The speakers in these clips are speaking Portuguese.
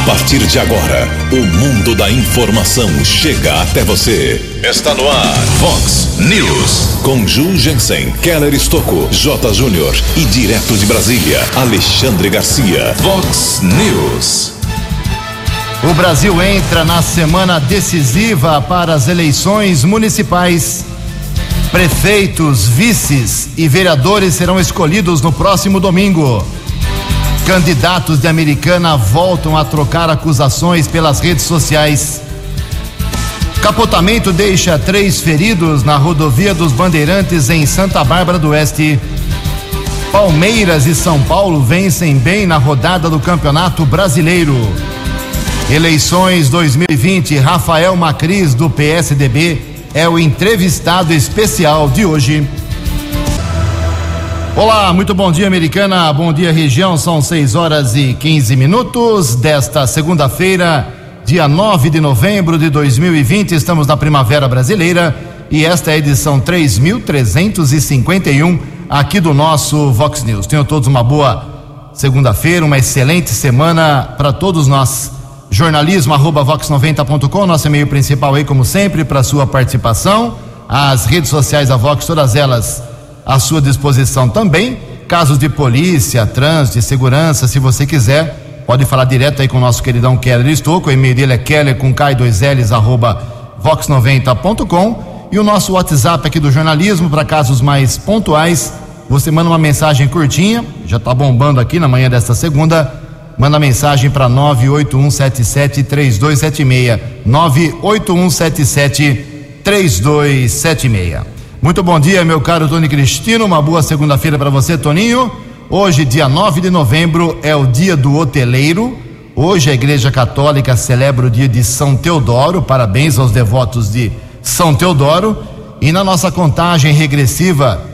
A partir de agora, o mundo da informação chega até você. Está no ar, Fox News. Com Ju Jensen, Keller Estocco, J. Júnior e direto de Brasília, Alexandre Garcia. Fox News. O Brasil entra na semana decisiva para as eleições municipais. Prefeitos, vices e vereadores serão escolhidos no próximo domingo. Candidatos de Americana voltam a trocar acusações pelas redes sociais. Capotamento deixa três feridos na rodovia dos Bandeirantes em Santa Bárbara do Oeste. Palmeiras e São Paulo vencem bem na rodada do Campeonato Brasileiro. Eleições 2020, Rafael Macris, do PSDB, é o entrevistado especial de hoje. Olá, muito bom dia, americana. Bom dia, região. São 6 horas e 15 minutos desta segunda-feira, dia 9 de novembro de 2020. Estamos na Primavera Brasileira e esta é a edição 3351 aqui do nosso Vox News. Tenham todos uma boa segunda-feira, uma excelente semana para todos nós jornalismo arroba vox90.com, nosso e-mail principal aí, como sempre, para sua participação. As redes sociais da Vox, todas elas à sua disposição também. Casos de polícia, trânsito e segurança, se você quiser, pode falar direto aí com o nosso queridão Keller Estouco. O e-mail dele é keller com k 2 ls arroba vox90.com. E o nosso WhatsApp aqui do jornalismo, para casos mais pontuais, você manda uma mensagem curtinha, já está bombando aqui na manhã desta segunda manda mensagem para 981773276. 981773276. Muito bom dia, meu caro Tony Cristino. Uma boa segunda-feira para você, Toninho. Hoje, dia 9 de novembro, é o dia do hoteleiro. Hoje a Igreja Católica celebra o dia de São Teodoro. Parabéns aos devotos de São Teodoro. E na nossa contagem regressiva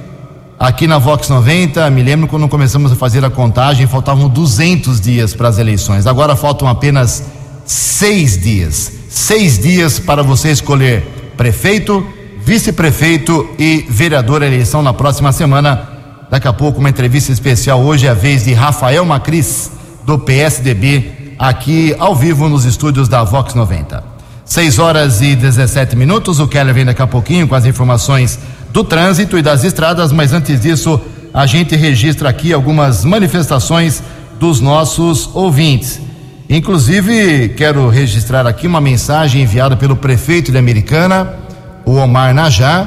aqui na Vox 90, me lembro quando começamos a fazer a contagem, faltavam 200 dias para as eleições. Agora faltam apenas seis dias. Seis dias para você escolher prefeito, vice-prefeito e vereador a eleição na próxima semana. Daqui a pouco, uma entrevista especial. Hoje é a vez de Rafael Macris, do PSDB, aqui ao vivo nos estúdios da Vox 90. 6 horas e 17 minutos. O Keller vem daqui a pouquinho com as informações do trânsito e das estradas, mas antes disso, a gente registra aqui algumas manifestações dos nossos ouvintes. Inclusive, quero registrar aqui uma mensagem enviada pelo prefeito de Americana, o Omar Najá,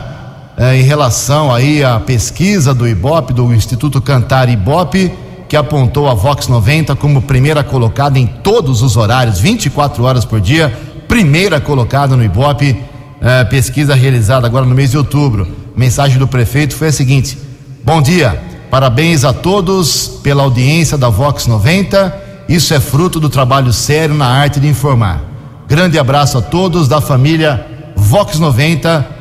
eh, em relação aí à pesquisa do Ibope, do Instituto Cantar Ibope, que apontou a Vox 90 como primeira colocada em todos os horários, 24 horas por dia, primeira colocada no Ibope, eh, pesquisa realizada agora no mês de outubro. Mensagem do prefeito foi a seguinte: Bom dia, parabéns a todos pela audiência da Vox 90. Isso é fruto do trabalho sério na arte de informar. Grande abraço a todos da família Vox 90.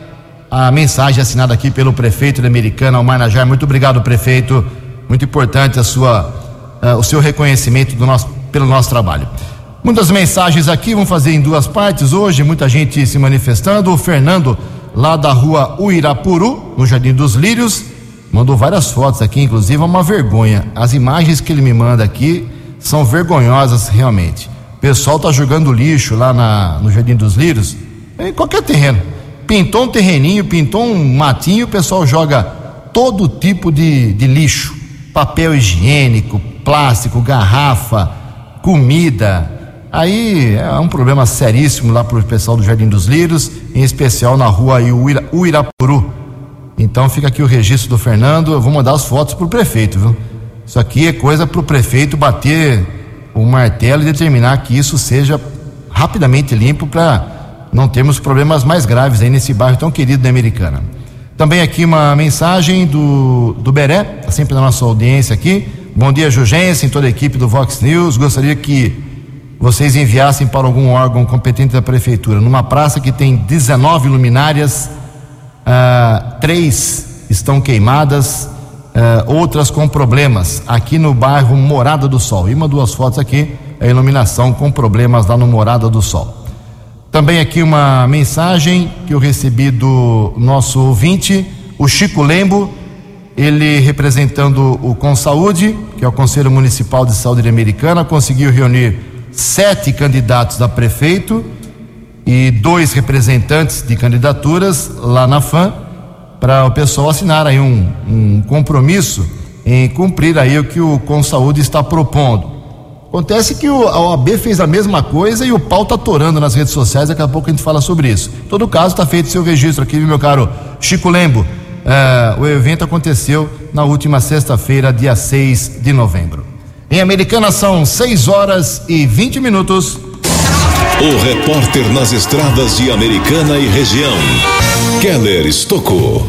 A mensagem assinada aqui pelo prefeito de Americana, Almar Najar. Muito obrigado, prefeito. Muito importante a sua, uh, o seu reconhecimento do nosso, pelo nosso trabalho. Muitas mensagens aqui, vamos fazer em duas partes hoje, muita gente se manifestando. O Fernando, lá da rua Uirapuru, no Jardim dos Lírios, mandou várias fotos aqui, inclusive é uma vergonha. As imagens que ele me manda aqui são vergonhosas realmente. O pessoal tá jogando lixo lá na, no Jardim dos Lírios, em qualquer terreno. Pintou um terreninho, pintou um matinho, o pessoal joga todo tipo de, de lixo: papel higiênico, plástico, garrafa, comida. Aí é um problema seríssimo lá para o pessoal do Jardim dos Lírios, em especial na rua Uira, Uirapuru. Então fica aqui o registro do Fernando. Eu vou mandar as fotos para o prefeito, viu? Isso aqui é coisa para o prefeito bater o martelo e determinar que isso seja rapidamente limpo para não termos problemas mais graves aí nesse bairro tão querido da Americana. Também aqui uma mensagem do, do Beré, tá sempre na nossa audiência aqui. Bom dia, Jugência, em toda a equipe do Vox News. Gostaria que vocês enviassem para algum órgão competente da prefeitura. Numa praça que tem 19 luminárias, ah, três estão queimadas, uh, outras com problemas aqui no bairro Morada do Sol. E uma, duas fotos aqui, a iluminação com problemas lá no Morada do Sol. Também aqui uma mensagem que eu recebi do nosso ouvinte, o Chico Lembo, ele representando o Consaúde, que é o Conselho Municipal de Saúde Americana, conseguiu reunir sete candidatos a prefeito e dois representantes de candidaturas lá na FAM para o pessoal assinar aí um, um compromisso em cumprir aí o que o Consaúde está propondo. Acontece que o, a OAB fez a mesma coisa e o pau está torando nas redes sociais, daqui a pouco a gente fala sobre isso. Em todo caso, está feito seu registro aqui, meu caro Chico Lembo. Uh, o evento aconteceu na última sexta-feira, dia 6 de novembro. Em Americana são 6 horas e 20 minutos. O repórter nas estradas de Americana e região, Keller Estocou.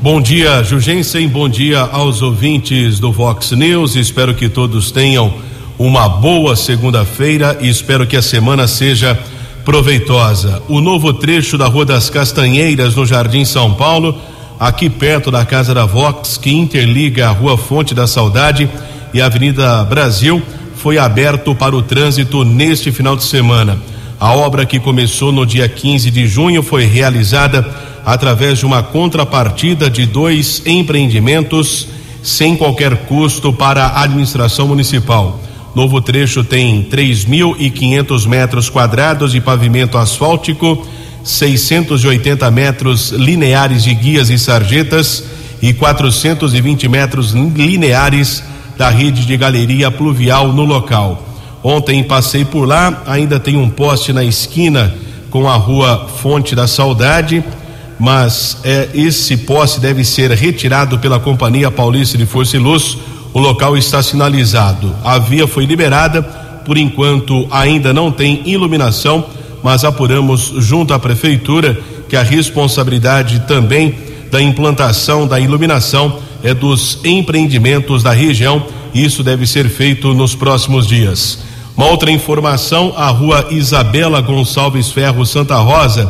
Bom dia, Jugensen. Bom dia aos ouvintes do Vox News. Espero que todos tenham uma boa segunda-feira e espero que a semana seja proveitosa. O novo trecho da Rua das Castanheiras, no Jardim São Paulo, aqui perto da Casa da Vox, que interliga a Rua Fonte da Saudade e a Avenida Brasil, foi aberto para o trânsito neste final de semana. A obra que começou no dia 15 de junho foi realizada através de uma contrapartida de dois empreendimentos sem qualquer custo para a administração municipal. Novo trecho tem 3.500 metros quadrados de pavimento asfáltico, 680 metros lineares de guias e sarjetas e 420 metros lineares da rede de galeria pluvial no local. Ontem passei por lá, ainda tem um poste na esquina com a rua Fonte da Saudade, mas é, esse poste deve ser retirado pela Companhia Paulista de Força e Luz o local está sinalizado. A via foi liberada, por enquanto ainda não tem iluminação, mas apuramos junto à prefeitura que a responsabilidade também da implantação da iluminação é dos empreendimentos da região. Isso deve ser feito nos próximos dias. Uma outra informação: a rua Isabela Gonçalves Ferro Santa Rosa,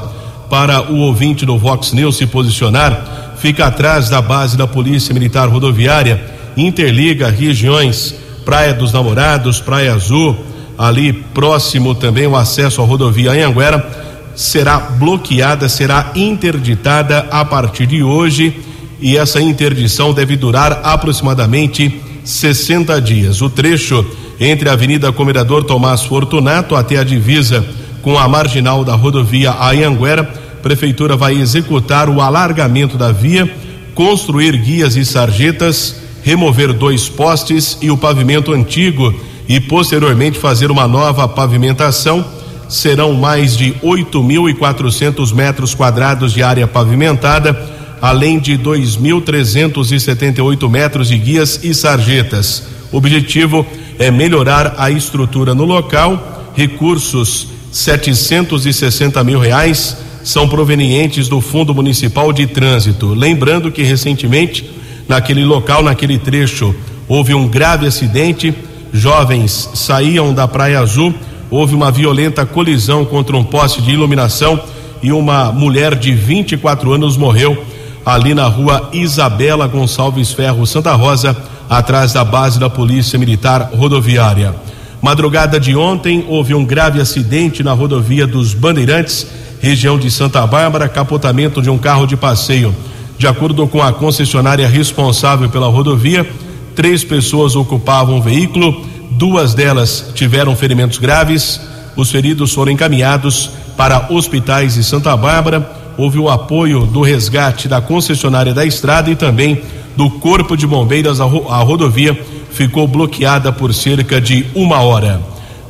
para o ouvinte do Vox News se posicionar, fica atrás da base da Polícia Militar Rodoviária interliga regiões Praia dos Namorados, Praia Azul, ali próximo também o acesso à rodovia Anhanguera, será bloqueada, será interditada a partir de hoje e essa interdição deve durar aproximadamente 60 dias. O trecho entre a Avenida Comendador Tomás Fortunato até a divisa com a marginal da rodovia Anhanguera, prefeitura vai executar o alargamento da via, construir guias e sarjetas remover dois postes e o pavimento antigo e posteriormente fazer uma nova pavimentação. Serão mais de 8.400 metros quadrados de área pavimentada, além de 2.378 metros de guias e sarjetas. O objetivo é melhorar a estrutura no local. Recursos 760 mil reais são provenientes do Fundo Municipal de Trânsito. Lembrando que recentemente naquele local, naquele trecho, houve um grave acidente. Jovens saíam da Praia Azul, houve uma violenta colisão contra um poste de iluminação e uma mulher de 24 anos morreu ali na rua Isabela Gonçalves Ferro, Santa Rosa, atrás da base da Polícia Militar Rodoviária. Madrugada de ontem, houve um grave acidente na rodovia dos Bandeirantes, região de Santa Bárbara, capotamento de um carro de passeio. De acordo com a concessionária responsável pela rodovia, três pessoas ocupavam o veículo, duas delas tiveram ferimentos graves. Os feridos foram encaminhados para hospitais de Santa Bárbara. Houve o apoio do resgate da concessionária da estrada e também do Corpo de Bombeiros. A, ro a rodovia ficou bloqueada por cerca de uma hora.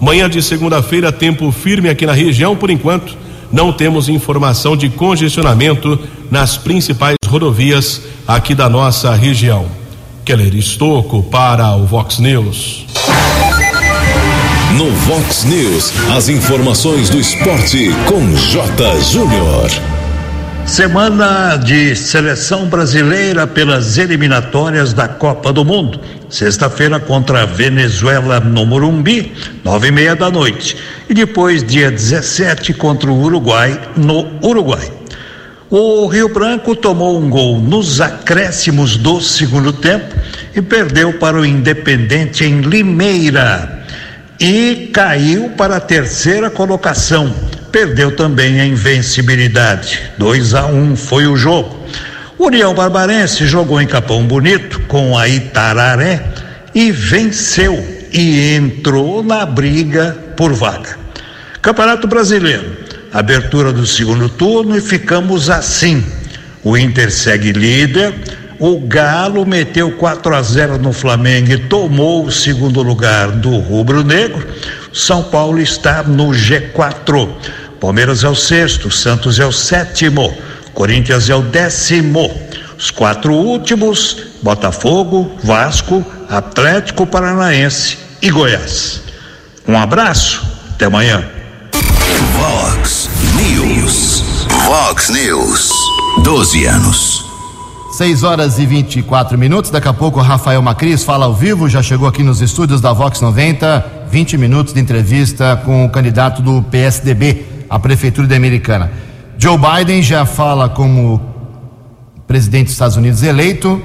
Manhã de segunda-feira, tempo firme aqui na região, por enquanto não temos informação de congestionamento nas principais rodovias aqui da nossa região. Keller Estocco para o Vox News. No Vox News, as informações do esporte com J. Júnior. Semana de seleção brasileira pelas eliminatórias da Copa do Mundo. Sexta-feira contra a Venezuela no Morumbi, nove e meia da noite. E depois, dia 17, contra o Uruguai no Uruguai. O Rio Branco tomou um gol nos acréscimos do segundo tempo e perdeu para o Independente em Limeira. E caiu para a terceira colocação perdeu também a invencibilidade. 2 a 1 um foi o jogo. O União Barbarense jogou em Capão Bonito com a Itararé e venceu e entrou na briga por vaga. Campeonato Brasileiro, abertura do segundo turno e ficamos assim. O Inter segue líder. O Galo meteu 4 a 0 no Flamengo e tomou o segundo lugar do Rubro Negro. São Paulo está no G4. Palmeiras é o sexto, Santos é o sétimo, Corinthians é o décimo. Os quatro últimos: Botafogo, Vasco, Atlético Paranaense e Goiás. Um abraço, até amanhã. Vox News. 12 anos. 6 horas e 24 minutos. Daqui a pouco Rafael Macris fala ao vivo, já chegou aqui nos estúdios da Vox 90. 20 minutos de entrevista com o candidato do PSDB à Prefeitura de Americana. Joe Biden já fala como presidente dos Estados Unidos eleito.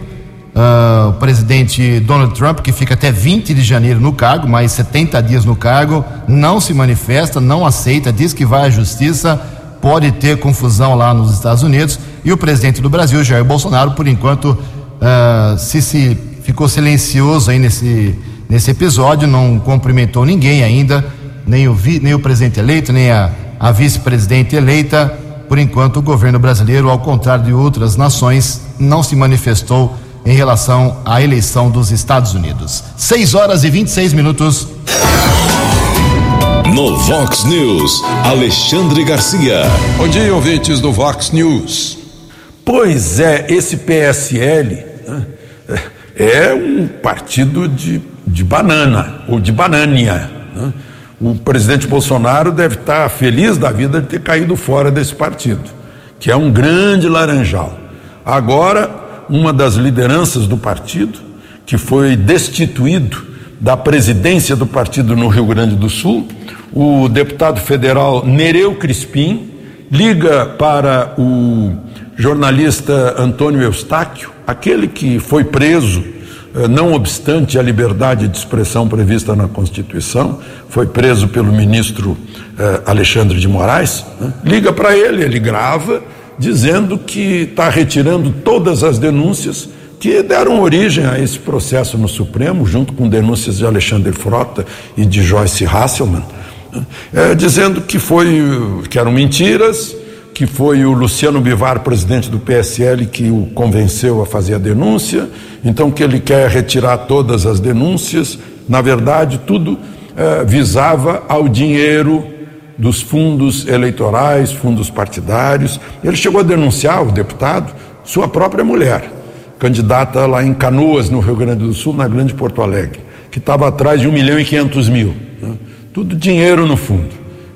Uh, o presidente Donald Trump, que fica até 20 de janeiro no cargo, mais 70 dias no cargo, não se manifesta, não aceita, diz que vai à justiça, pode ter confusão lá nos Estados Unidos. E o presidente do Brasil, Jair Bolsonaro, por enquanto, uh, se, se ficou silencioso aí nesse, nesse episódio, não cumprimentou ninguém ainda, nem o, vi, nem o presidente eleito, nem a, a vice-presidente eleita. Por enquanto, o governo brasileiro, ao contrário de outras nações, não se manifestou em relação à eleição dos Estados Unidos. 6 horas e 26 minutos. No Vox News, Alexandre Garcia. Bom dia, ouvintes do Vox News. Pois é, esse PSL né, é um partido de, de banana, ou de banânia. Né? O presidente Bolsonaro deve estar feliz da vida de ter caído fora desse partido, que é um grande laranjal. Agora, uma das lideranças do partido, que foi destituído da presidência do partido no Rio Grande do Sul, o deputado federal Nereu Crispim, liga para o jornalista Antônio Eustáquio, aquele que foi preso, eh, não obstante a liberdade de expressão prevista na Constituição, foi preso pelo ministro eh, Alexandre de Moraes, né? liga para ele, ele grava dizendo que está retirando todas as denúncias que deram origem a esse processo no Supremo, junto com denúncias de Alexandre Frota e de Joyce Hasselman, é, dizendo que foi que eram mentiras, que foi o Luciano Bivar, presidente do PSL, que o convenceu a fazer a denúncia, então que ele quer retirar todas as denúncias. Na verdade, tudo é, visava ao dinheiro dos fundos eleitorais, fundos partidários. Ele chegou a denunciar, o deputado, sua própria mulher, candidata lá em Canoas, no Rio Grande do Sul, na Grande Porto Alegre, que estava atrás de um milhão e quinhentos mil. Né? Tudo dinheiro no fundo.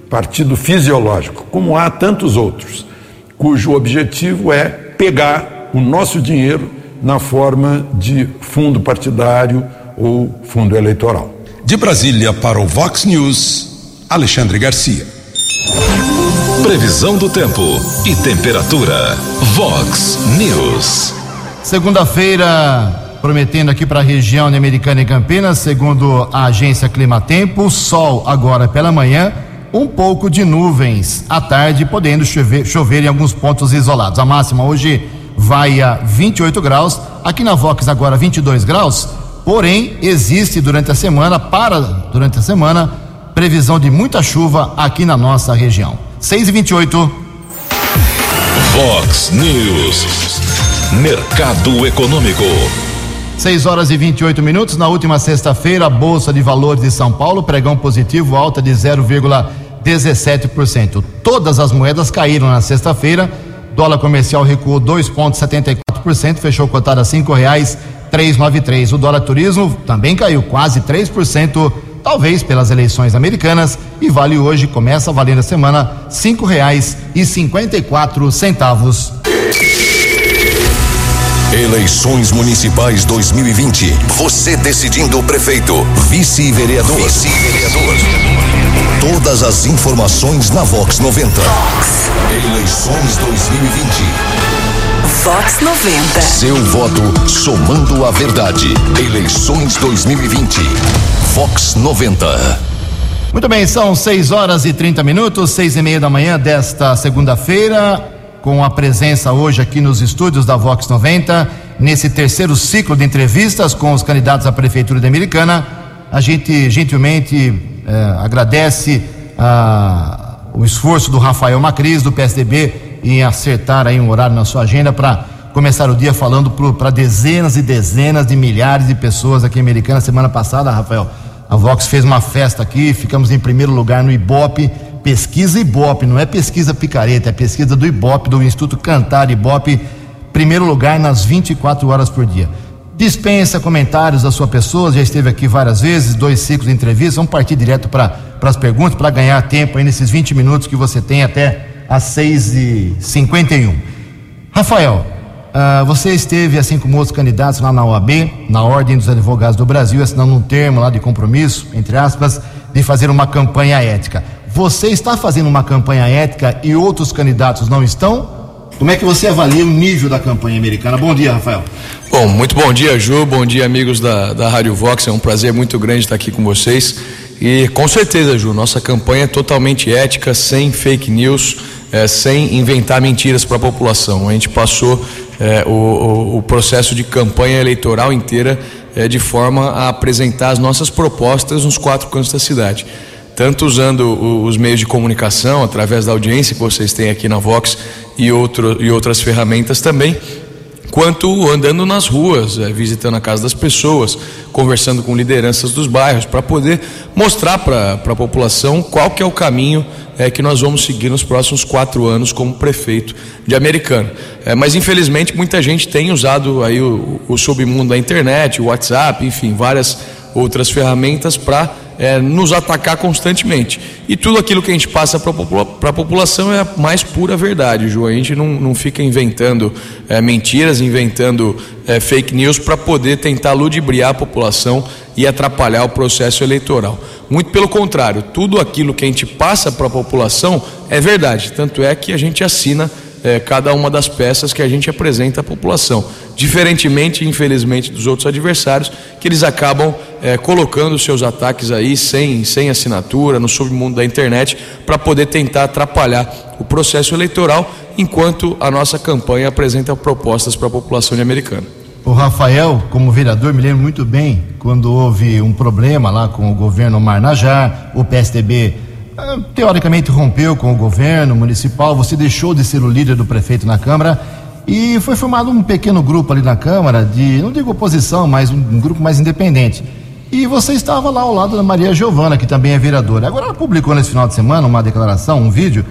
Partido fisiológico, como há tantos outros, cujo objetivo é pegar o nosso dinheiro na forma de fundo partidário ou fundo eleitoral. De Brasília para o Vox News, Alexandre Garcia. Previsão do tempo e temperatura. Vox News. Segunda-feira, prometendo aqui para a região de Americana e Campinas, segundo a agência Climatempo, sol agora pela manhã, um pouco de nuvens à tarde, podendo chover, chover em alguns pontos isolados. A máxima hoje vai a 28 graus, aqui na Vox agora 22 graus, porém existe durante a semana, para durante a semana, previsão de muita chuva aqui na nossa região. 6 e 28 Fox News. Mercado Econômico. 6 horas e 28 minutos. Na última sexta-feira, a Bolsa de Valores de São Paulo, pregão positivo, alta de 0,17%. Todas as moedas caíram na sexta-feira. Dólar comercial recuou 2,74%, fechou cotado a cinco reais 393. O dólar turismo também caiu quase 3% talvez pelas eleições americanas, e vale hoje, começa a valer a semana, cinco reais e cinquenta e quatro centavos. Eleições Municipais 2020. Você decidindo o prefeito, vice-vereador. Vice-vereador. Todas as informações na Vox 90. Vox. Eleições 2020. Vox 90. Seu voto somando a verdade. Eleições 2020. Vox 90. Muito bem, são 6 horas e 30 minutos, seis e meia da manhã desta segunda-feira, com a presença hoje aqui nos estúdios da Vox 90, nesse terceiro ciclo de entrevistas com os candidatos à Prefeitura de Americana, A gente gentilmente eh, agradece ah, o esforço do Rafael Macris, do PSDB, em acertar aí um horário na sua agenda para começar o dia falando para dezenas e dezenas de milhares de pessoas aqui em Americana. Semana passada, Rafael, a Vox fez uma festa aqui, ficamos em primeiro lugar no Ibope, pesquisa Ibope, não é pesquisa picareta, é pesquisa do Ibope, do Instituto Cantar Ibope, primeiro lugar nas 24 horas por dia. Dispensa comentários da sua pessoa, já esteve aqui várias vezes, dois ciclos de entrevistas, vamos partir direto para as perguntas, para ganhar tempo aí nesses 20 minutos que você tem até às 6h51. Rafael, Uh, você esteve, assim como outros candidatos, lá na OAB, na Ordem dos Advogados do Brasil, assinando um termo lá de compromisso, entre aspas, de fazer uma campanha ética. Você está fazendo uma campanha ética e outros candidatos não estão? Como é que você avalia o nível da campanha americana? Bom dia, Rafael. Bom, muito bom dia, Ju. Bom dia, amigos da, da Rádio Vox. É um prazer muito grande estar aqui com vocês. E com certeza, Ju, nossa campanha é totalmente ética, sem fake news, é, sem inventar mentiras para a população. A gente passou é, o, o, processo de campanha eleitoral inteira é, de forma a apresentar as nossas propostas nos quatro cantos da cidade. Tanto usando os meios de comunicação, através da audiência que vocês têm aqui na Vox e, outro, e outras ferramentas também, quanto andando nas ruas, é, visitando a casa das pessoas, conversando com lideranças dos bairros, para poder mostrar para a população qual que é o caminho é, que nós vamos seguir nos próximos quatro anos como prefeito de Americana. É, mas infelizmente muita gente tem usado aí o, o submundo da internet, o WhatsApp, enfim, várias outras ferramentas para é, nos atacar constantemente. E tudo aquilo que a gente passa para a população é a mais pura verdade, Ju. A gente não, não fica inventando é, mentiras, inventando é, fake news para poder tentar ludibriar a população e atrapalhar o processo eleitoral. Muito pelo contrário, tudo aquilo que a gente passa para a população é verdade. Tanto é que a gente assina é, cada uma das peças que a gente apresenta à população. Diferentemente, infelizmente, dos outros adversários, que eles acabam é, colocando seus ataques aí sem, sem assinatura, no submundo da internet, para poder tentar atrapalhar o processo eleitoral, enquanto a nossa campanha apresenta propostas para a população americana. O Rafael, como vereador, me lembro muito bem quando houve um problema lá com o governo Marnajar, o PSDB teoricamente rompeu com o governo municipal, você deixou de ser o líder do prefeito na Câmara e foi formado um pequeno grupo ali na Câmara, de, não digo oposição, mas um, um grupo mais independente. E você estava lá ao lado da Maria Giovana, que também é vereadora. Agora ela publicou nesse final de semana uma declaração, um vídeo.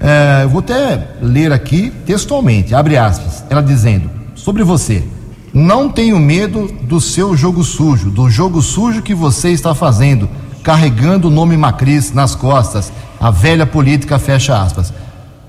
É, vou até ler aqui textualmente, abre aspas, ela dizendo sobre você. Não tenho medo do seu jogo sujo, do jogo sujo que você está fazendo carregando o nome Macris nas costas. A velha política fecha aspas.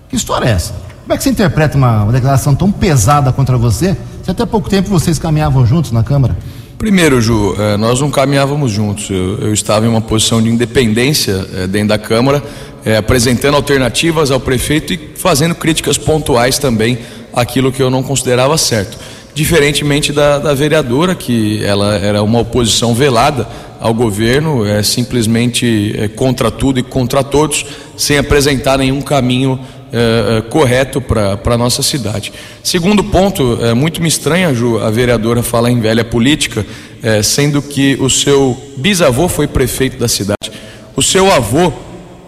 Que história é essa? Como é que você interpreta uma, uma declaração tão pesada contra você? Se até pouco tempo vocês caminhavam juntos na Câmara? Primeiro, Ju, eh, nós não caminhávamos juntos. Eu, eu estava em uma posição de independência eh, dentro da Câmara, eh, apresentando alternativas ao prefeito e fazendo críticas pontuais também àquilo que eu não considerava certo. Diferentemente da, da vereadora, que ela era uma oposição velada ao governo, é simplesmente é, contra tudo e contra todos, sem apresentar nenhum caminho é, é, correto para a nossa cidade. Segundo ponto, é, muito me estranha, Ju, a vereadora falar em velha política, é, sendo que o seu bisavô foi prefeito da cidade, o seu avô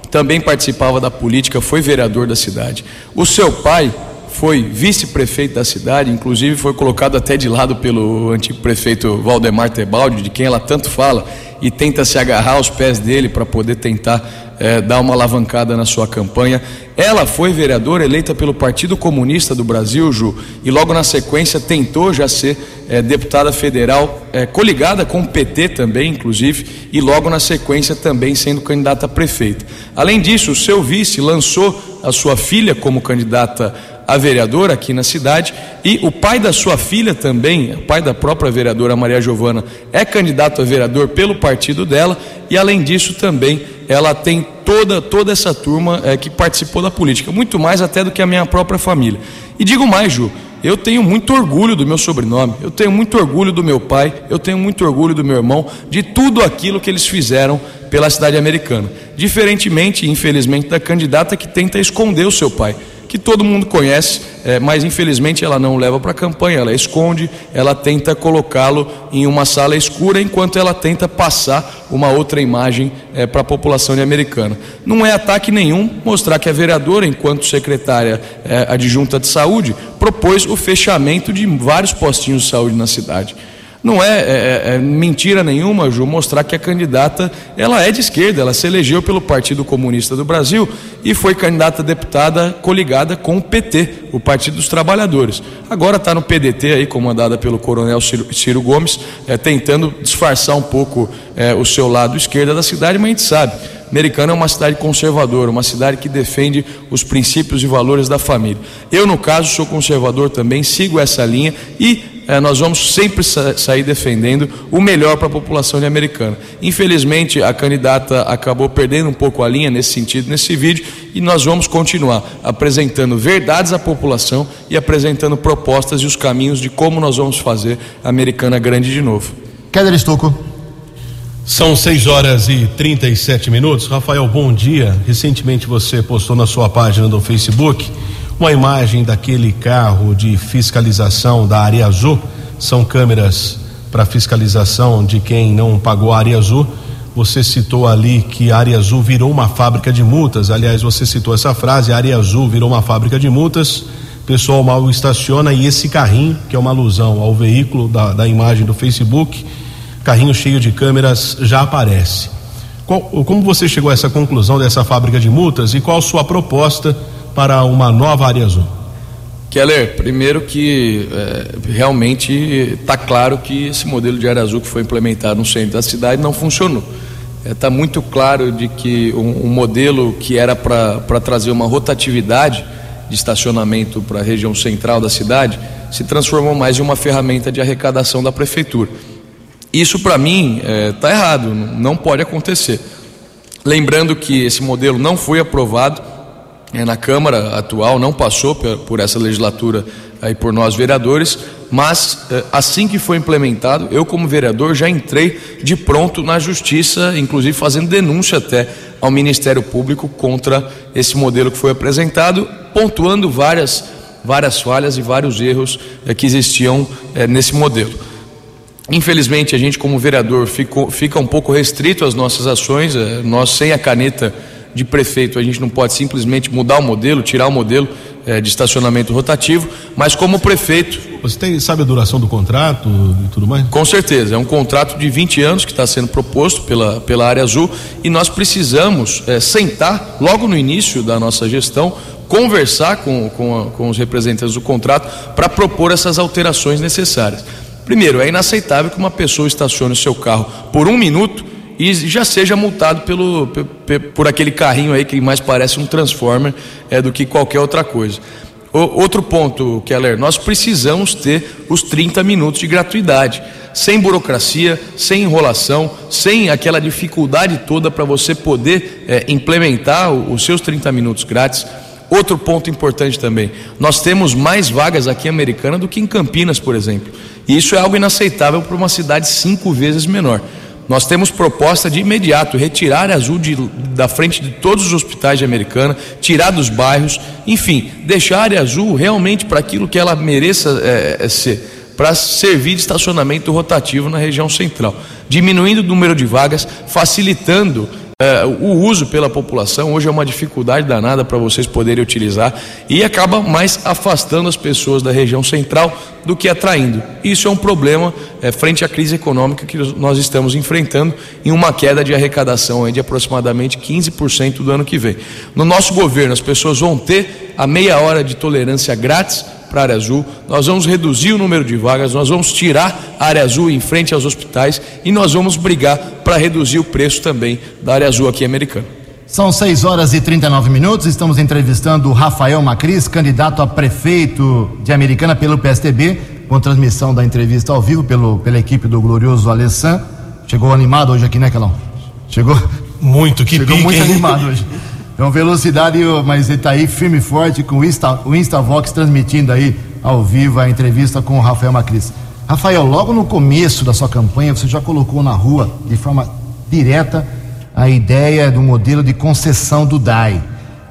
também participava da política, foi vereador da cidade, o seu pai foi vice-prefeito da cidade, inclusive foi colocado até de lado pelo antigo prefeito Valdemar Tebaldi, de quem ela tanto fala, e tenta se agarrar aos pés dele para poder tentar é, dar uma alavancada na sua campanha. Ela foi vereadora eleita pelo Partido Comunista do Brasil, Ju, e logo na sequência tentou já ser é, deputada federal, é, coligada com o PT também, inclusive, e logo na sequência também sendo candidata a prefeita. Além disso, o seu vice lançou a sua filha como candidata a vereadora aqui na cidade e o pai da sua filha também, o pai da própria vereadora Maria Giovana, é candidato a vereador pelo partido dela e além disso também ela tem toda toda essa turma é, que participou da política, muito mais até do que a minha própria família. E digo mais, Ju, eu tenho muito orgulho do meu sobrenome, eu tenho muito orgulho do meu pai, eu tenho muito orgulho do meu irmão, de tudo aquilo que eles fizeram pela cidade americana. Diferentemente, infelizmente, da candidata que tenta esconder o seu pai que todo mundo conhece, é, mas infelizmente ela não leva para a campanha, ela esconde, ela tenta colocá-lo em uma sala escura enquanto ela tenta passar uma outra imagem é, para a população americana. Não é ataque nenhum mostrar que a vereadora, enquanto secretária é, adjunta de saúde, propôs o fechamento de vários postinhos de saúde na cidade. Não é, é, é, mentira nenhuma, Ju, mostrar que a candidata ela é de esquerda, ela se elegeu pelo Partido Comunista do Brasil e foi candidata a deputada coligada com o PT, o Partido dos Trabalhadores. Agora está no PDT aí, comandada pelo Coronel Ciro, Ciro Gomes, é, tentando disfarçar um pouco é, o seu lado esquerda da cidade, mas a gente sabe. Americana é uma cidade conservadora, uma cidade que defende os princípios e valores da família. Eu, no caso, sou conservador também, sigo essa linha e é, nós vamos sempre sa sair defendendo o melhor para a população de americana. Infelizmente, a candidata acabou perdendo um pouco a linha nesse sentido, nesse vídeo, e nós vamos continuar apresentando verdades à população e apresentando propostas e os caminhos de como nós vamos fazer a americana grande de novo. Keller Estocco. São 6 horas e 37 minutos. Rafael, bom dia. Recentemente você postou na sua página do Facebook uma imagem daquele carro de fiscalização da área azul. São câmeras para fiscalização de quem não pagou a área azul. Você citou ali que a área azul virou uma fábrica de multas. Aliás, você citou essa frase: a área azul virou uma fábrica de multas. Pessoal mal estaciona e esse carrinho, que é uma alusão ao veículo da, da imagem do Facebook, carrinho cheio de câmeras, já aparece. Qual, como você chegou a essa conclusão dessa fábrica de multas e qual sua proposta? Para uma nova área azul? Keller, primeiro que é, realmente está claro que esse modelo de área azul que foi implementado no centro da cidade não funcionou. Está é, muito claro de que um, um modelo que era para trazer uma rotatividade de estacionamento para a região central da cidade se transformou mais em uma ferramenta de arrecadação da prefeitura. Isso para mim está é, errado, não pode acontecer. Lembrando que esse modelo não foi aprovado é, na Câmara atual, não passou por essa legislatura aí por nós vereadores, mas é, assim que foi implementado, eu como vereador já entrei de pronto na justiça, inclusive fazendo denúncia até ao Ministério Público contra esse modelo que foi apresentado, pontuando várias várias falhas e vários erros é, que existiam é, nesse modelo. Infelizmente, a gente como vereador ficou, fica um pouco restrito às nossas ações, nós sem a caneta de prefeito, a gente não pode simplesmente mudar o modelo, tirar o modelo é, de estacionamento rotativo, mas como prefeito. Você tem, sabe a duração do contrato e tudo mais? Com certeza, é um contrato de 20 anos que está sendo proposto pela, pela área azul e nós precisamos é, sentar logo no início da nossa gestão, conversar com, com, com os representantes do contrato para propor essas alterações necessárias. Primeiro, é inaceitável que uma pessoa estacione o seu carro por um minuto e já seja multado pelo, por aquele carrinho aí que mais parece um Transformer é, do que qualquer outra coisa. O, outro ponto, Keller, nós precisamos ter os 30 minutos de gratuidade, sem burocracia, sem enrolação, sem aquela dificuldade toda para você poder é, implementar os seus 30 minutos grátis. Outro ponto importante também: nós temos mais vagas aqui em Americana do que em Campinas, por exemplo. E isso é algo inaceitável para uma cidade cinco vezes menor. Nós temos proposta de imediato retirar Azul de, da frente de todos os hospitais de Americana, tirar dos bairros, enfim, deixar a área azul realmente para aquilo que ela mereça é, é ser, para servir de estacionamento rotativo na região central, diminuindo o número de vagas, facilitando é, o uso pela população hoje é uma dificuldade danada para vocês poderem utilizar e acaba mais afastando as pessoas da região central do que atraindo. Isso é um problema é, frente à crise econômica que nós estamos enfrentando em uma queda de arrecadação de aproximadamente 15% do ano que vem. No nosso governo, as pessoas vão ter a meia hora de tolerância grátis para a área azul, nós vamos reduzir o número de vagas, nós vamos tirar a área azul em frente aos hospitais e nós vamos brigar para reduzir o preço também da área azul aqui americana. São 6 horas e 39 minutos. Estamos entrevistando o Rafael Macris, candidato a prefeito de Americana pelo PSTB, com transmissão da entrevista ao vivo pelo, pela equipe do glorioso Alessan. Chegou animado hoje aqui, né, Calão? Chegou? Muito, que Chegou pique, muito hein? animado hoje. Então, velocidade, mas ele está aí firme e forte com o, Insta, o Instavox transmitindo aí ao vivo a entrevista com o Rafael Macris. Rafael, logo no começo da sua campanha, você já colocou na rua, de forma direta, a ideia do modelo de concessão do DAI.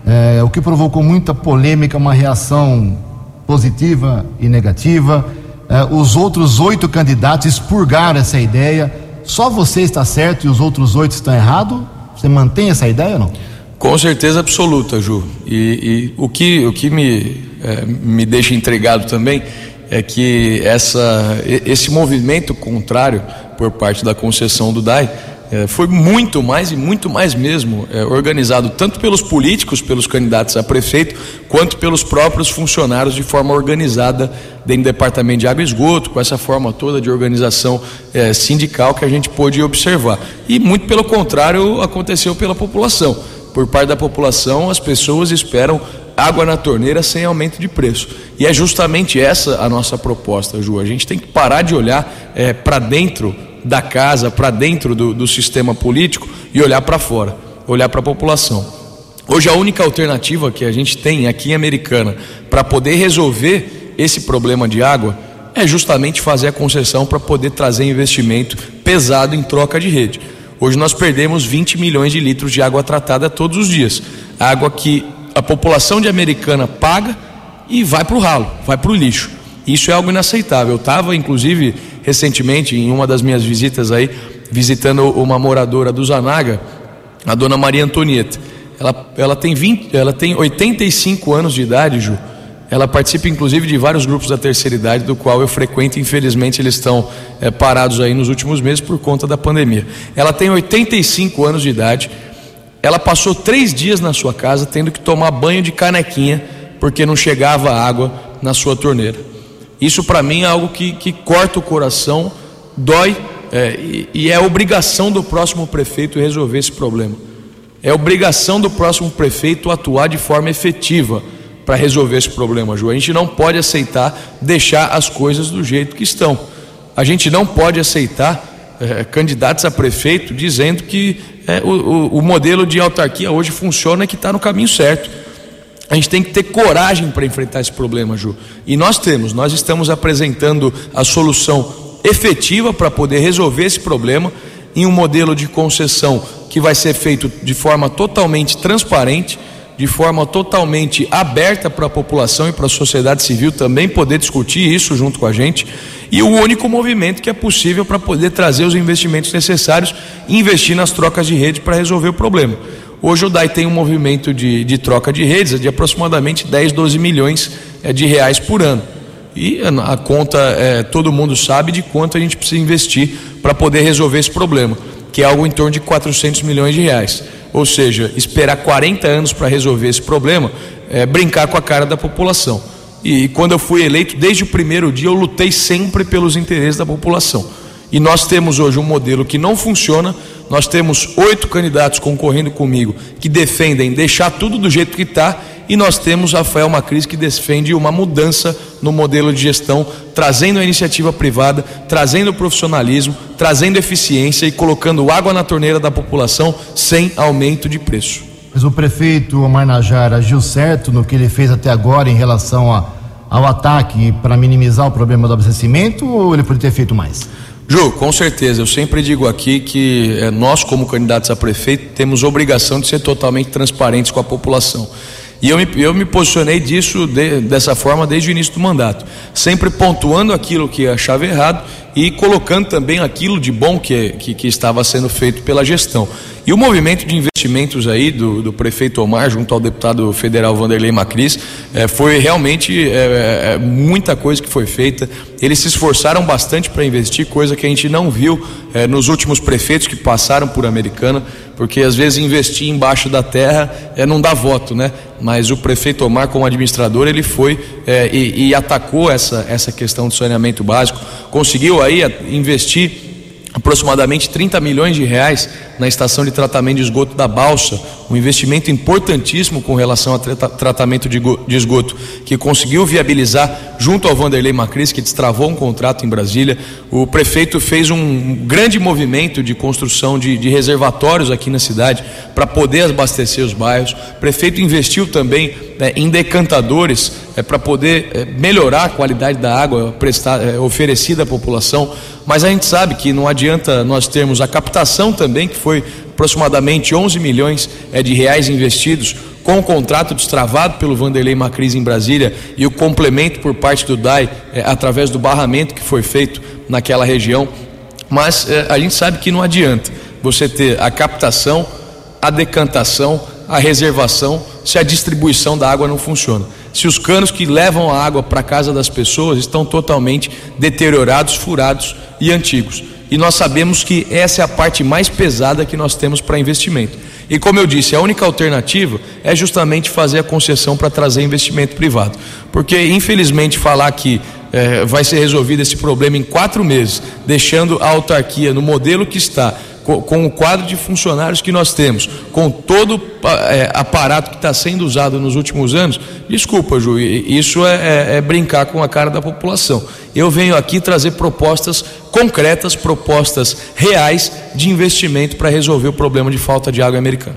é, o que provocou muita polêmica, uma reação positiva e negativa. É, os outros oito candidatos expurgaram essa ideia. Só você está certo e os outros oito estão errados? Você mantém essa ideia ou não? Com certeza absoluta, Ju. E, e o que, o que me, é, me deixa intrigado também é que essa, esse movimento contrário por parte da concessão do DAI é, foi muito mais e muito mais mesmo é, organizado tanto pelos políticos, pelos candidatos a prefeito, quanto pelos próprios funcionários de forma organizada dentro do departamento de água e esgoto, com essa forma toda de organização é, sindical que a gente pôde observar. E muito pelo contrário aconteceu pela população. Por parte da população, as pessoas esperam água na torneira sem aumento de preço. E é justamente essa a nossa proposta, Ju. A gente tem que parar de olhar é, para dentro da casa, para dentro do, do sistema político e olhar para fora, olhar para a população. Hoje a única alternativa que a gente tem aqui em Americana para poder resolver esse problema de água é justamente fazer a concessão para poder trazer investimento pesado em troca de rede. Hoje nós perdemos 20 milhões de litros de água tratada todos os dias. Água que a população de Americana paga e vai para o ralo, vai para o lixo. Isso é algo inaceitável. Eu estava, inclusive, recentemente, em uma das minhas visitas aí, visitando uma moradora do Zanaga, a dona Maria Antonieta. Ela, ela, tem 20, ela tem 85 anos de idade, Ju. Ela participa, inclusive, de vários grupos da terceira idade, do qual eu frequento. Infelizmente, eles estão é, parados aí nos últimos meses por conta da pandemia. Ela tem 85 anos de idade. Ela passou três dias na sua casa tendo que tomar banho de canequinha porque não chegava água na sua torneira. Isso para mim é algo que, que corta o coração, dói é, e, e é obrigação do próximo prefeito resolver esse problema. É obrigação do próximo prefeito atuar de forma efetiva para resolver esse problema, Ju. A gente não pode aceitar deixar as coisas do jeito que estão. A gente não pode aceitar é, candidatos a prefeito dizendo que é, o, o, modelo de autarquia hoje funciona e que está no caminho certo. A gente tem que ter coragem para enfrentar esse problema, Ju. E nós temos, nós estamos apresentando a solução efetiva para poder resolver esse problema em um modelo de concessão que vai ser feito de forma totalmente transparente, de forma totalmente aberta para a população e para a sociedade civil também poder discutir isso junto com a gente, e o único movimento que é possível para poder trazer os investimentos necessários e investir nas trocas de rede para resolver o problema. Hoje o DAI tem um movimento de, de troca de redes de aproximadamente 10, 12 milhões é, de reais por ano. E a conta, é, todo mundo sabe de quanto a gente precisa investir para poder resolver esse problema, que é algo em torno de 400 milhões de reais. Ou seja, esperar 40 anos para resolver esse problema é brincar com a cara da população. E quando eu fui eleito, desde o primeiro dia, eu lutei sempre pelos interesses da população. E nós temos hoje um modelo que não funciona. Nós temos oito candidatos concorrendo comigo que defendem deixar tudo do jeito que está. E nós temos Rafael Macris que defende uma mudança no modelo de gestão, trazendo a iniciativa privada, trazendo o profissionalismo, trazendo eficiência e colocando água na torneira da população sem aumento de preço. Mas o prefeito Omar Najar agiu certo no que ele fez até agora em relação a, ao ataque para minimizar o problema do abastecimento ou ele poderia ter feito mais? Ju, com certeza. Eu sempre digo aqui que é, nós, como candidatos a prefeito, temos obrigação de ser totalmente transparentes com a população. E eu me, eu me posicionei disso de, dessa forma desde o início do mandato, sempre pontuando aquilo que achava errado e colocando também aquilo de bom que, que, que estava sendo feito pela gestão. E o movimento de investimentos aí do, do prefeito Omar junto ao deputado federal Vanderlei Macris é, foi realmente é, é, muita coisa que foi feita. Eles se esforçaram bastante para investir, coisa que a gente não viu nos últimos prefeitos que passaram por Americana, porque às vezes investir embaixo da terra não dá voto, né? Mas o prefeito Omar, como administrador, ele foi e, e atacou essa, essa questão do saneamento básico, conseguiu aí investir aproximadamente 30 milhões de reais na estação de tratamento de esgoto da Balsa, um investimento importantíssimo com relação ao tra tratamento de, de, esgoto, que conseguiu viabilizar junto ao Vanderlei Macris, que destravou um contrato em Brasília. O prefeito fez um grande movimento de construção de, de reservatórios aqui na cidade para poder abastecer os bairros. O prefeito investiu também né, em decantadores é, para poder é, melhorar a qualidade da água prestar, é, oferecida à população. Mas a gente sabe que não adianta nós termos a captação também, que foi aproximadamente 11 milhões é, de reais investidos com o contrato destravado pelo Vanderlei Macris em Brasília e o complemento por parte do DAI é, através do barramento que foi feito naquela região. Mas é, a gente sabe que não adianta você ter a captação, a decantação, a reservação, se a distribuição da água não funciona. Se os canos que levam a água para a casa das pessoas estão totalmente deteriorados, furados e antigos. E nós sabemos que essa é a parte mais pesada que nós temos para investimento. E como eu disse, a única alternativa é justamente fazer a concessão para trazer investimento privado. Porque, infelizmente, falar que é, vai ser resolvido esse problema em quatro meses, deixando a autarquia no modelo que está, com, com o quadro de funcionários que nós temos, com todo é, aparato que está sendo usado nos últimos anos, desculpa, Ju, isso é, é, é brincar com a cara da população. Eu venho aqui trazer propostas concretas, propostas reais de investimento para resolver o problema de falta de água americana.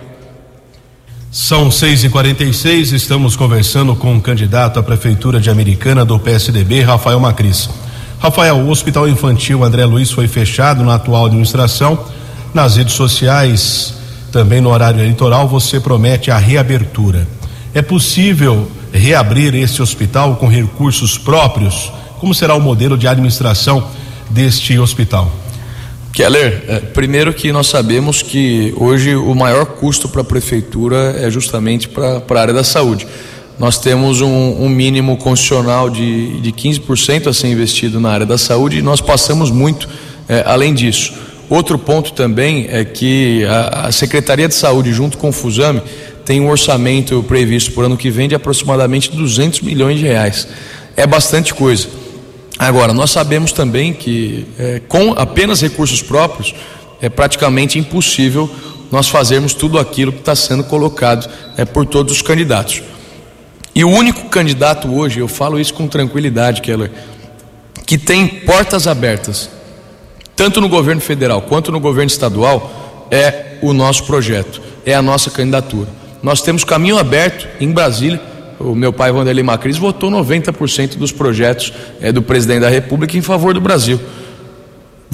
São 6h46, estamos conversando com o candidato à Prefeitura de Americana do PSDB, Rafael Macris. Rafael, o Hospital Infantil André Luiz foi fechado na atual administração nas redes sociais, também no horário eleitoral, você promete a reabertura. É possível reabrir esse hospital com recursos próprios? Como será o modelo de administração deste hospital? Keller, é, primeiro que nós sabemos que hoje o maior custo para a prefeitura é justamente para a área da saúde. Nós temos um, um mínimo constitucional de, de 15% a ser investido na área da saúde e nós passamos muito é, além disso. Outro ponto também é que a, Secretaria de Saúde, junto com o Fusame, tem um orçamento previsto por ano que vem de aproximadamente 200 milhões de reais. É bastante coisa. Agora, nós sabemos também que é, com apenas recursos próprios é praticamente impossível nós fazermos tudo aquilo que está sendo colocado é, por todos os candidatos. E o único candidato hoje, eu falo isso com tranquilidade, Keller, que tem portas abertas tanto no governo federal quanto no governo estadual, é o nosso projeto, é a nossa candidatura. Nós temos caminho aberto em Brasília. O meu pai, Vanderlei Macris, votou 90% dos projetos é, do presidente da República em favor do Brasil.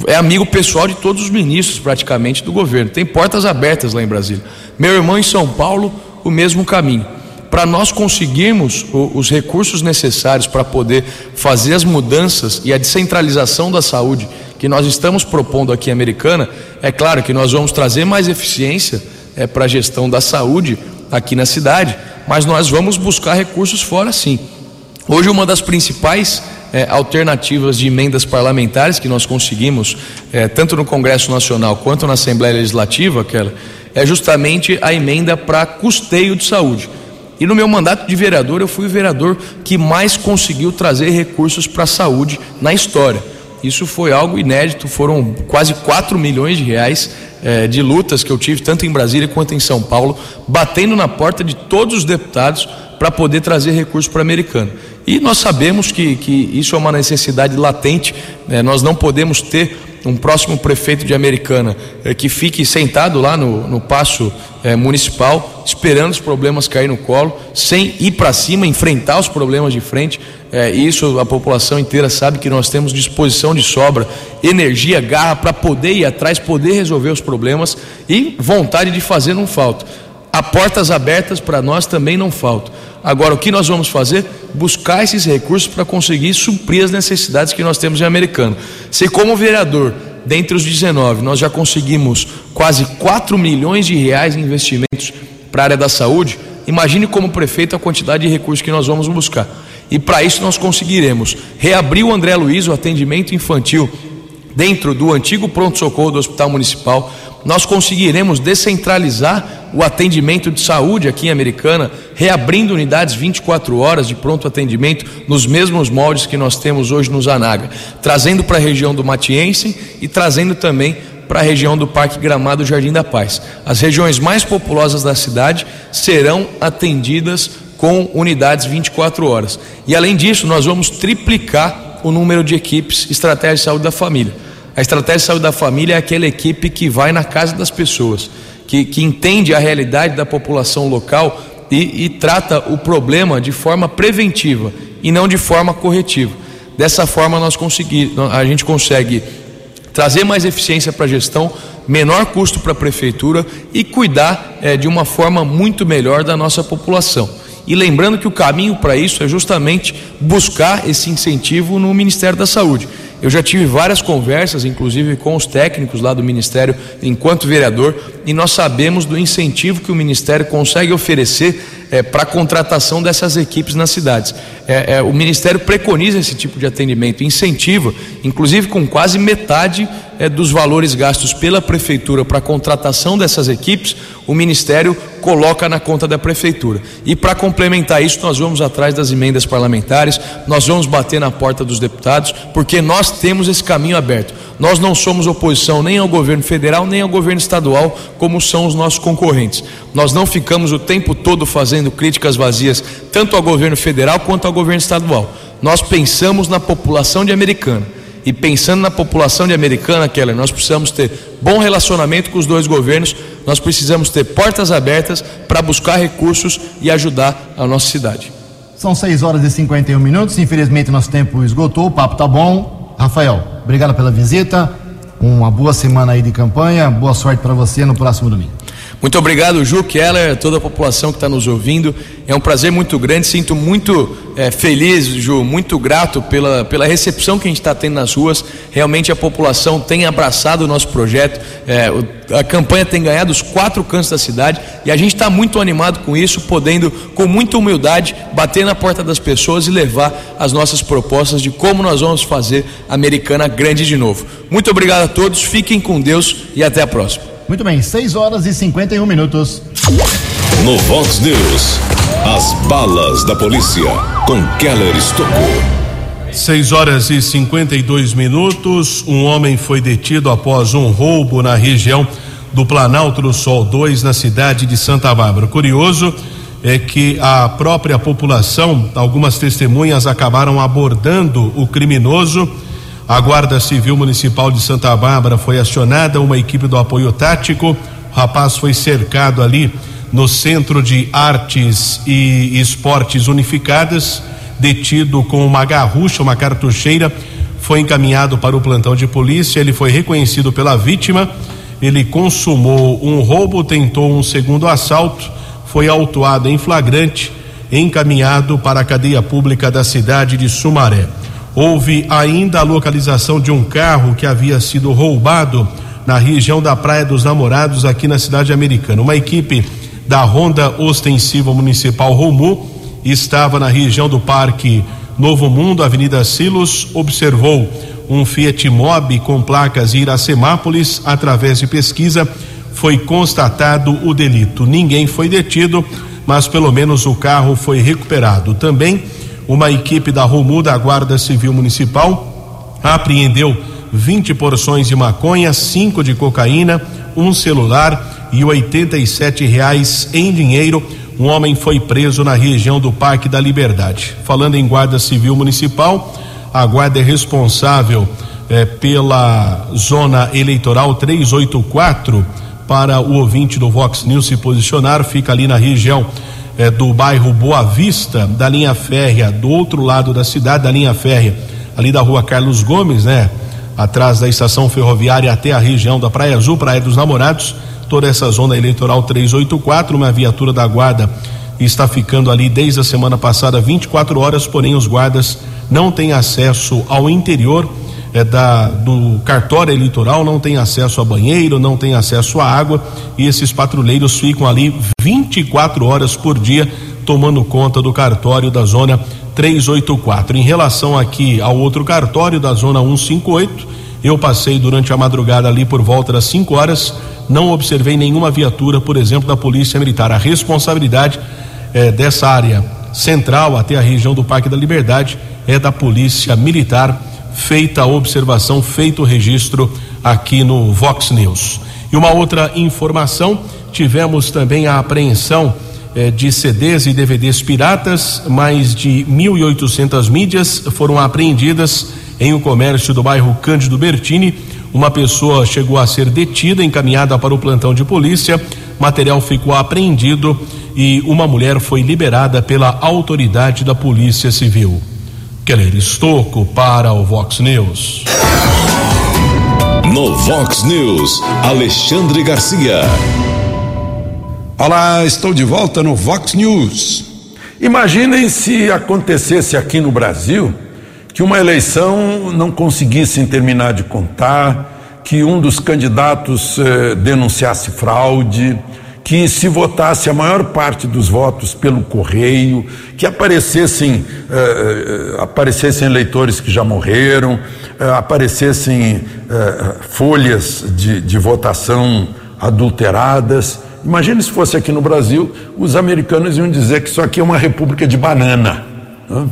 É amigo pessoal de todos os ministros, praticamente, do governo. Tem portas abertas lá em Brasília. Meu irmão em São Paulo, o mesmo caminho para nós conseguirmos os recursos necessários para poder fazer as mudanças e a descentralização da saúde que nós estamos propondo aqui em Americana, é claro que nós vamos trazer mais eficiência é, para a gestão da saúde aqui na cidade, mas nós vamos buscar recursos fora sim. Hoje, uma das principais é, alternativas de emendas parlamentares que nós conseguimos, é, tanto no Congresso Nacional quanto na Assembleia Legislativa, aquela, é justamente a emenda para custeio de saúde. E no meu mandato de vereador, eu fui o vereador que mais conseguiu trazer recursos para a saúde na história. Isso foi algo inédito, foram quase 4 milhões de reais eh, de lutas que eu tive, tanto em Brasília quanto em São Paulo, batendo na porta de todos os deputados para poder trazer recursos para a Americana. E nós sabemos que, que isso é uma necessidade latente, né? nós não podemos ter um próximo prefeito de Americana eh, que fique sentado lá no, no passo eh, municipal, esperando os problemas cair no colo, sem ir para cima, enfrentar os problemas de frente. Eh, isso a população inteira sabe que nós temos disposição de sobra, energia, garra para poder ir atrás, poder resolver os problemas e vontade de fazer não falta. Há portas abertas para nós também não faltam. Agora, o que nós vamos fazer? Buscar esses recursos para conseguir suprir as necessidades que nós temos em Americano. Se, como vereador, dentre os 19, nós já conseguimos quase 4 milhões de reais em investimentos para a área da saúde, imagine como prefeito a quantidade de recursos que nós vamos buscar. E para isso nós conseguiremos reabrir o André Luiz, o atendimento infantil, dentro do antigo pronto-socorro do Hospital Municipal, nós conseguiremos descentralizar o atendimento de saúde aqui em Americana, reabrindo unidades 24 horas de pronto atendimento nos mesmos moldes que nós temos hoje no Zanaga, trazendo para a região do Matiense e trazendo também para a região do Parque Gramado Jardim da Paz. As regiões mais populosas da cidade serão atendidas com unidades 24 horas. E além disso, nós vamos triplicar o número de equipes Estratégia de Saúde da Família. A estratégia de saúde da família é aquela equipe que vai na casa das pessoas, que, que entende a realidade da população local e, e trata o problema de forma preventiva e não de forma corretiva. Dessa forma, nós conseguir, a gente consegue trazer mais eficiência para a gestão, menor custo para a prefeitura e cuidar é, de uma forma muito melhor da nossa população. E lembrando que o caminho para isso é justamente buscar esse incentivo no Ministério da Saúde. Eu já tive várias conversas, inclusive com os técnicos lá do Ministério, enquanto vereador, e nós sabemos do incentivo que o Ministério consegue oferecer é, para a contratação dessas equipes nas cidades. É, é, o Ministério preconiza esse tipo de atendimento, incentiva, inclusive com quase metade dos valores gastos pela Prefeitura para a contratação dessas equipes, o Ministério coloca na conta da Prefeitura. E para complementar isso, nós vamos atrás das emendas parlamentares, nós vamos bater na porta dos deputados, porque nós temos esse caminho aberto. Nós não somos oposição nem ao governo federal, nem ao governo estadual, como são os nossos concorrentes. Nós não ficamos o tempo todo fazendo críticas vazias, tanto ao governo federal quanto ao governo estadual. Nós pensamos na população de Americana. E pensando na população de Americana, Keller, nós precisamos ter bom relacionamento com os dois governos, nós precisamos ter portas abertas para buscar recursos e ajudar a nossa cidade. São 6 horas e 51 minutos, infelizmente nosso tempo esgotou, o papo tá bom. Rafael, obrigado pela visita, uma boa semana aí de campanha, boa sorte para você no próximo domingo. Muito obrigado, Ju Keller, toda a população que está nos ouvindo. É um prazer muito grande, sinto muito é, feliz, Ju, muito grato pela, pela recepção que a gente está tendo nas ruas. Realmente a população tem abraçado o nosso projeto, é, a campanha tem ganhado os quatro cantos da cidade e a gente está muito animado com isso, podendo, com muita humildade, bater na porta das pessoas e levar as nossas propostas de como nós vamos fazer a Americana grande de novo. Muito obrigado a todos, fiquem com Deus e até a próxima. Muito bem, 6 horas e 51 minutos. No Vox News, as balas da polícia com Keller Estocou. 6 horas e 52 minutos. Um homem foi detido após um roubo na região do Planalto do Sol 2, na cidade de Santa Bárbara. Curioso é que a própria população, algumas testemunhas acabaram abordando o criminoso a Guarda Civil Municipal de Santa Bárbara foi acionada, uma equipe do apoio tático. O rapaz foi cercado ali no Centro de Artes e Esportes Unificadas, detido com uma garrucha, uma cartucheira, foi encaminhado para o plantão de polícia. Ele foi reconhecido pela vítima. Ele consumou um roubo, tentou um segundo assalto, foi autuado em flagrante, encaminhado para a cadeia pública da cidade de Sumaré. Houve ainda a localização de um carro que havia sido roubado na região da Praia dos Namorados, aqui na cidade americana. Uma equipe da Ronda Ostensiva Municipal Romu estava na região do Parque Novo Mundo, Avenida Silos, observou um Fiat Mobi com placas Iracemápolis. Através de pesquisa, foi constatado o delito. Ninguém foi detido, mas pelo menos o carro foi recuperado. Também uma equipe da Romu da Guarda Civil Municipal apreendeu 20 porções de maconha, 5 de cocaína, um celular e 87 reais em dinheiro. Um homem foi preso na região do Parque da Liberdade. Falando em Guarda Civil Municipal, a guarda é responsável eh, pela zona eleitoral 384 para o ouvinte do Vox News se posicionar, fica ali na região é, do bairro Boa Vista, da linha férrea, do outro lado da cidade, da linha férrea, ali da rua Carlos Gomes, né? Atrás da estação ferroviária até a região da Praia Azul, Praia dos Namorados, toda essa zona eleitoral 384, uma viatura da guarda está ficando ali desde a semana passada 24 horas, porém os guardas não têm acesso ao interior é, da, do cartório eleitoral, não tem acesso a banheiro, não tem acesso a água e esses patrulheiros ficam ali 24 horas por dia tomando conta do cartório da zona 384. Em relação aqui ao outro cartório da zona 158, eu passei durante a madrugada ali por volta das 5 horas, não observei nenhuma viatura, por exemplo, da Polícia Militar. A responsabilidade eh, dessa área central até a região do Parque da Liberdade é da Polícia Militar feita a observação, feito o registro aqui no Vox News. E uma outra informação: tivemos também a apreensão eh, de CDs e DVDs piratas, mais de 1.800 mídias foram apreendidas em um comércio do bairro Cândido Bertini. Uma pessoa chegou a ser detida, encaminhada para o plantão de polícia. Material ficou apreendido e uma mulher foi liberada pela autoridade da Polícia Civil. Keller Estocco para o Vox News. No Vox News, Alexandre Garcia. Olá, estou de volta no Vox News. Imaginem se acontecesse aqui no Brasil que uma eleição não conseguisse terminar de contar, que um dos candidatos eh, denunciasse fraude, que se votasse a maior parte dos votos pelo correio, que aparecessem, eh, aparecessem eleitores que já morreram, eh, aparecessem folhas de, de votação adulteradas. Imagine se fosse aqui no Brasil, os americanos iam dizer que isso aqui é uma república de banana. Né?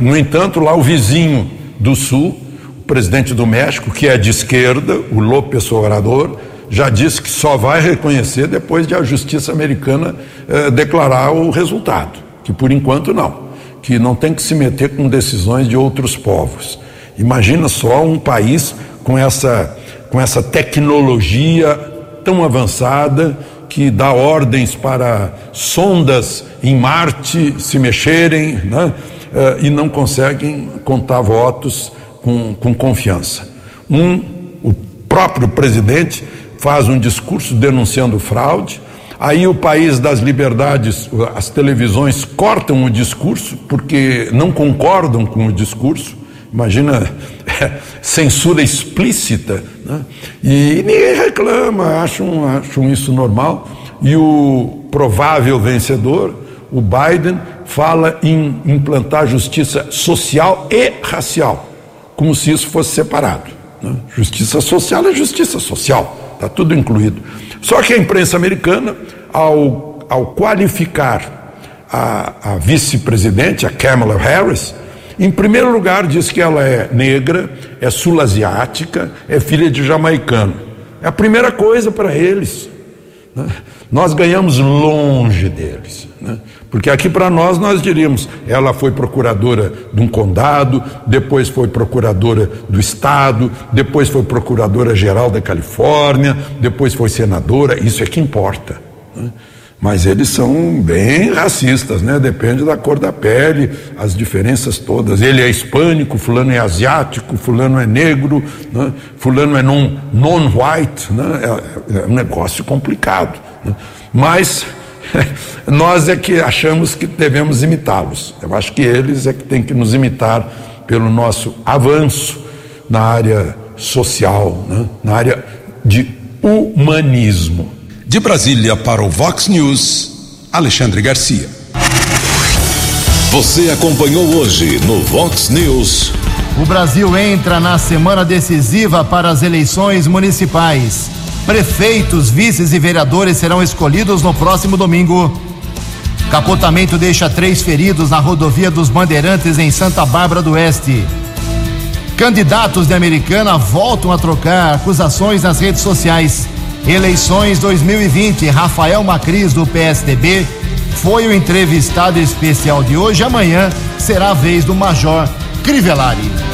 No entanto, lá o vizinho do Sul, o presidente do México, que é de esquerda, o López Obrador, já disse que só vai reconhecer depois de a justiça americana eh, declarar o resultado, que por enquanto não, que não tem que se meter com decisões de outros povos. Imagina só um país com essa, com essa tecnologia tão avançada que dá ordens para sondas em Marte se mexerem, né? uh, e não conseguem contar votos com, com confiança. Um, o próprio presidente faz um discurso denunciando fraude, aí o país das liberdades, as televisões cortam o discurso porque não concordam com o discurso. Imagina censura explícita, né? e ninguém reclama, acham, acham isso normal. E o provável vencedor, o Biden, fala em implantar justiça social e racial, como se isso fosse separado. Né? Justiça social é justiça social, está tudo incluído. Só que a imprensa americana, ao, ao qualificar a, a vice-presidente, a Kamala Harris, em primeiro lugar diz que ela é negra, é sul-asiática, é filha de jamaicano. É a primeira coisa para eles. Né? Nós ganhamos longe deles. Né? Porque aqui para nós, nós diríamos, ela foi procuradora de um condado, depois foi procuradora do estado, depois foi procuradora-geral da Califórnia, depois foi senadora, isso é que importa. Né? Mas eles são bem racistas, né? Depende da cor da pele, as diferenças todas. Ele é hispânico, fulano é asiático, fulano é negro, né? fulano é non-white, non né? É, é um negócio complicado. Né? Mas nós é que achamos que devemos imitá-los. Eu acho que eles é que têm que nos imitar pelo nosso avanço na área social, né? na área de humanismo. De Brasília para o Vox News, Alexandre Garcia. Você acompanhou hoje no Vox News. O Brasil entra na semana decisiva para as eleições municipais. Prefeitos, vices e vereadores serão escolhidos no próximo domingo. Capotamento deixa três feridos na rodovia dos Bandeirantes em Santa Bárbara do Oeste. Candidatos de Americana voltam a trocar acusações nas redes sociais. Eleições 2020, Rafael Macris do PSDB foi o entrevistado especial de hoje. Amanhã será a vez do Major Crivellari.